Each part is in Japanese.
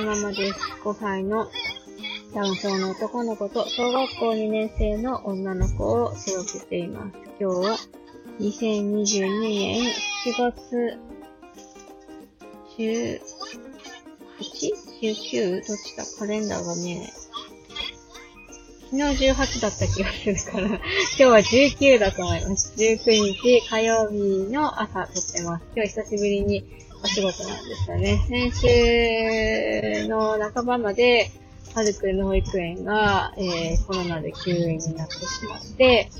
のままです。5歳のダウン症の男の子と小学校2年生の女の子を育てています。今日は2022年7月 11?19? どっちだカレンダーが見えない。昨日18だった気がするから今日は19だと思います。19日火曜日の朝撮ってます。今日久しぶりにお仕事なんですよね。先週半ばまで、はるくんの保育園が、えー、コロナで休園になってしまって、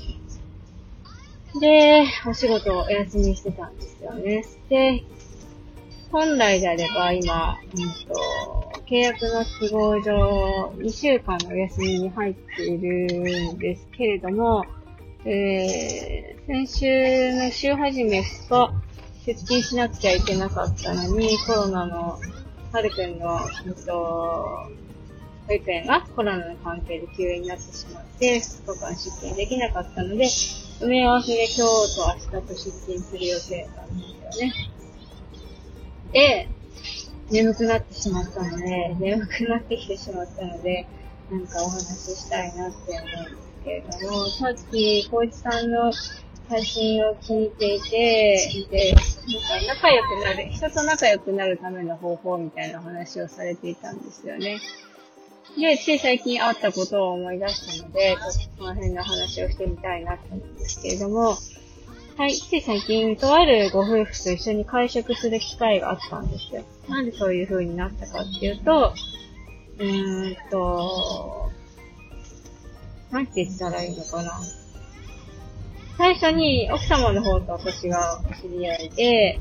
で、お仕事をお休みしてたんですよね。で、本来であれば今、うんと、契約の都合上、2週間のお休みに入っているんですけれども、えー、先週の週始め2日、出勤しなくちゃいけなかったのに、コロナの、はるくんの、えっと、保育園がコロナの関係で休園になってしまって、2日間出勤できなかったので、埋め合わせで今日と明日と出勤する予定なんですよね。で、眠くなってしまったので、眠くなってきてしまったので、なんかお話ししたいなって思うんですけれども、さっき、小一さんの配信を聞いていて、で、なんか仲良くなる、人と仲良くなるための方法みたいな話をされていたんですよね。で、つい最近あったことを思い出したので、ちょっとその辺の話をしてみたいなと思うんですけれども、はい、つい最近、とあるご夫婦と一緒に会食する機会があったんですよ。なんでそういう風になったかっていうと、うーんと、なんて言ったらいいのかな。最初に奥様の方と私がお知り合いで、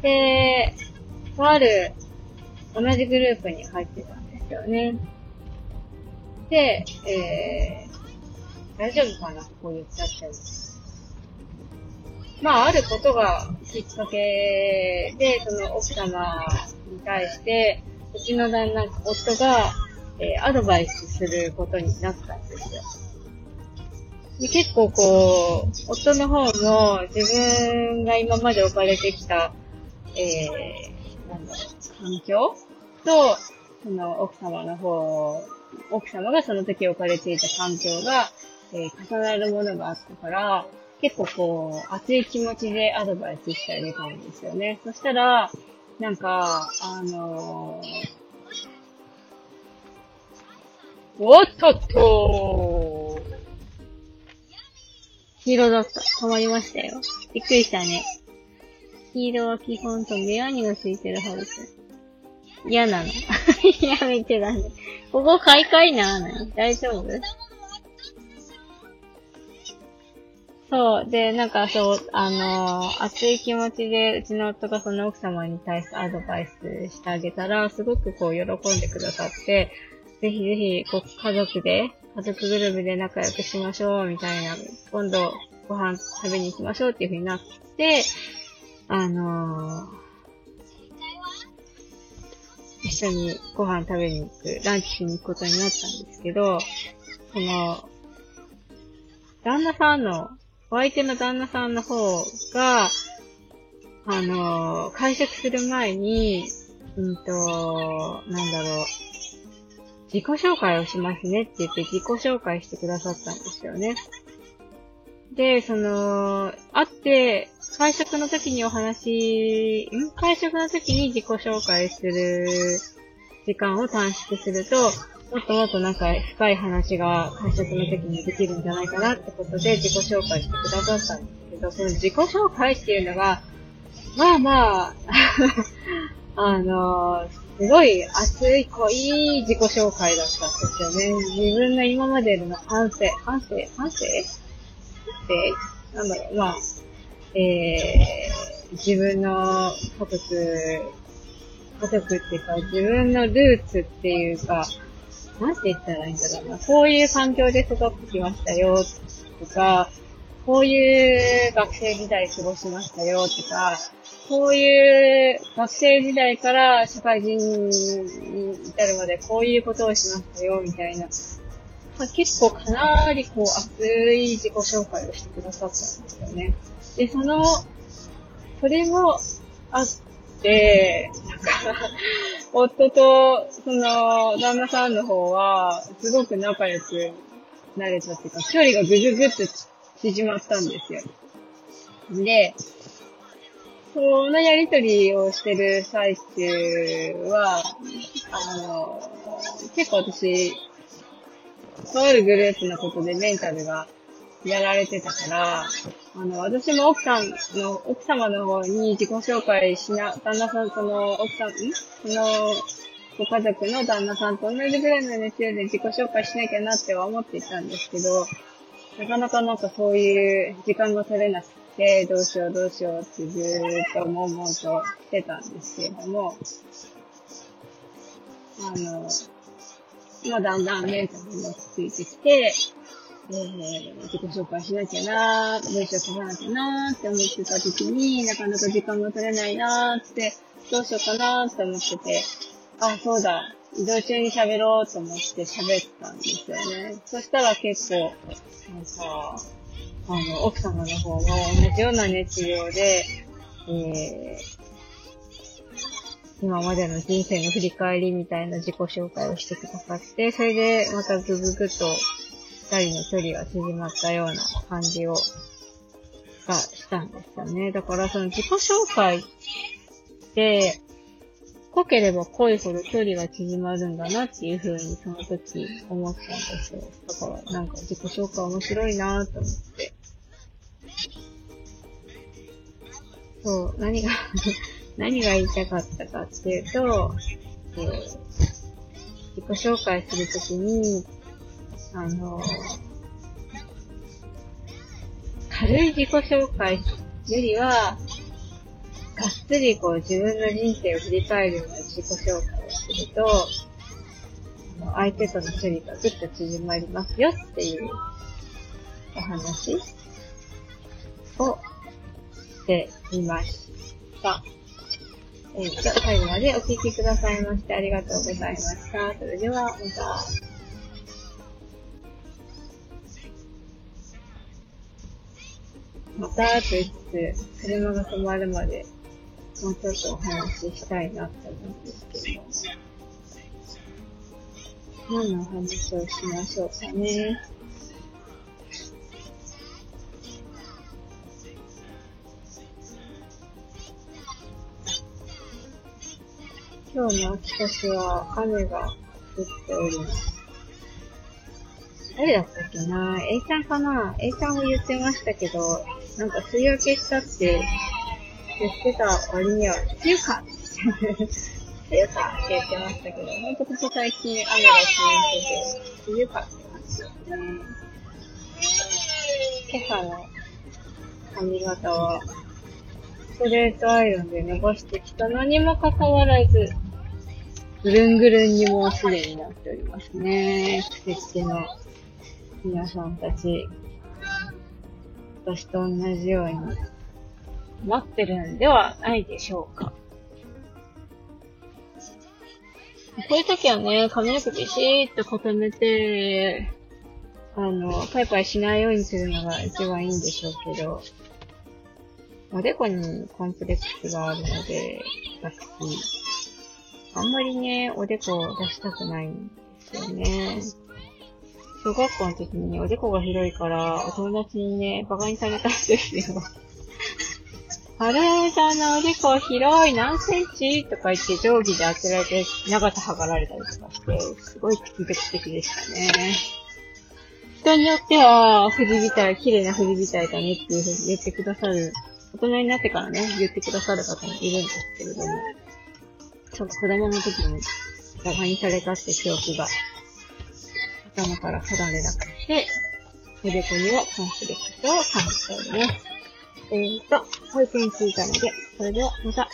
で、とある同じグループに入ってたんですよね。で、えー、大丈夫かな？ここ言っちゃっても。まあ、あることがきっかけで、その奥様に対して、うちの旦那、夫が、えー、アドバイスすることになったんですよ。で結構こう、夫の方も自分が今まで置かれてきた、えー、なんだろう、環境と、その奥様の方、奥様がその時置かれていた環境が、えー、重なるものがあったから、結構こう、熱い気持ちでアドバイスしてあげたんですよね。そしたら、なんか、あのー、おっとっと黄色だった。止まりましたよ。びっくりしたね。黄色は基本と目アニがついてるはず。嫌なの。やめてだね。ここ買い替えな大丈夫？そう。で、なんかそう、あのー、熱い気持ちで、うちの夫がその奥様に対してアドバイスしてあげたら、すごくこう、喜んでくださって、ぜひぜひ、こう、家族で、家族ぐるみで仲良くしましょう、みたいな、今度ご飯食べに行きましょうっていう風になって、あのー、一緒にご飯食べに行く、ランチしに行くことになったんですけど、その、旦那さんの、お相手の旦那さんの方が、あのー、会食する前に、うんと、なんだろう、自己紹介をしますねって言って自己紹介してくださったんですよね。で、その、会って、会食の時にお話、ん？会食の時に自己紹介する時間を短縮すると、もっともっとなんか深い話が会食の時にできるんじゃないかなってことで自己紹介してくださったんですけど、その自己紹介っていうのが、まあまあ あのー、すごい熱い濃い自己紹介だったんですよね。自分の今までの反省、反省、反省って、なんだろう、まあ、えー、自分の家族、家族っていうか、自分のルーツっていうか、なんて言ったらいいんだろうな。こういう環境で育ってきましたよ、とか、こういう学生時代過ごしましたよ、とか、こういう学生時代から社会人に至るまでこういうことをしましたよ、みたいな。まあ、結構かなりこう熱い自己紹介をしてくださったんですよね。で、その、それもあって、なんか、夫と、その、旦那さんの方は、すごく仲良くなれたっていうか、距離がぐぐぐっと縮まったんですよ。で、そのやりとりをしてる最中は、あの、結構私、とあるグループのことでメンタルがやられてたから、あの、私も奥さんの、奥様の方に自己紹介しな、旦那さん、その、奥さん、ん？その、ご家族の旦那さんと同じぐらいの熱量で自己紹介しなきゃなっては思っていたんですけど、なかなかなんかそういう時間が取れなくて、どうしようどうしようってずーっと悶々としてたんですけれども、あの、まあだんだんメンタルも落ち着いてきて、えー、自己紹介しなきゃなー、文章書かなきゃなーって思ってた時に、なかなか時間が取れないなーって、どうしようかなーって思ってて、あ、そうだ、移動中に喋ろうと思って喋ったんですよね。そしたら結構、なんか、あの、奥様の方も同じような熱量で、えー、今までの人生の振り返りみたいな自己紹介をしてくださって、それでまたぐぐぐっと二人の距離が縮まったような感じを、がしたんですよね。だからその自己紹介って、濃ければ濃いほど距離が縮まるんだなっていう風にその時思ったんですよ。だからなんか自己紹介面白いなと思って。そう、何が 何が言いたかったかっていうと、えー、自己紹介するときに、あの、軽い自己紹介よりは、がっつりこう自分の人生を振り返るような自己紹介をすると、相手との距離がぐっと縮まりますよっていうお話をしていました。えー、と、最後までお聴きくださいましてありがとうございました。それではまた。またと言って車が止まるまで、もうちょっとお話ししたいなって思うんですけど何のお話をしましょうかね。今日の秋田市は雨が降っております。誰だったっけな ?A ちゃんかな ?A ちゃんも言ってましたけど、なんか梅雨明けしたって言ってた割には、梅雨か梅雨かって言ってましたけど、ほんとここ最近雨が続いてて、梅雨かって感じですね。今朝の髪型は、ストレートアイロンで伸ばしてきたのにもかかわらず、ぐるんぐるんにもうすでになっておりますね。季節の皆さんたち。私と同じように待ってるんではないでしょうか。こういう時はね、髪の毛ビシーっと固めて、あの、パイパイしないようにするのが一番いいんでしょうけど、おでこにコンプレックスがあるので、私、あんまりね、おでこを出したくないんですよね。小学校の時に、おでこが広いから、お友達にね、馬鹿にされたんですよ。あれさんのおでこ広い何センチとか言って定規で当てられて長さ測られたりとかして、すごい屈辱的でしたね。人によっては、振りたい、綺麗な振りたいだねっていうふうに言ってくださる、大人になってからね、言ってくださる方もいるんですけれども、ちょっと子供の時に馬鹿にされたって記憶が頭から離れなくて、おでこにはコンプレックスを感じております。えーと、保育に着いたので、それではまた。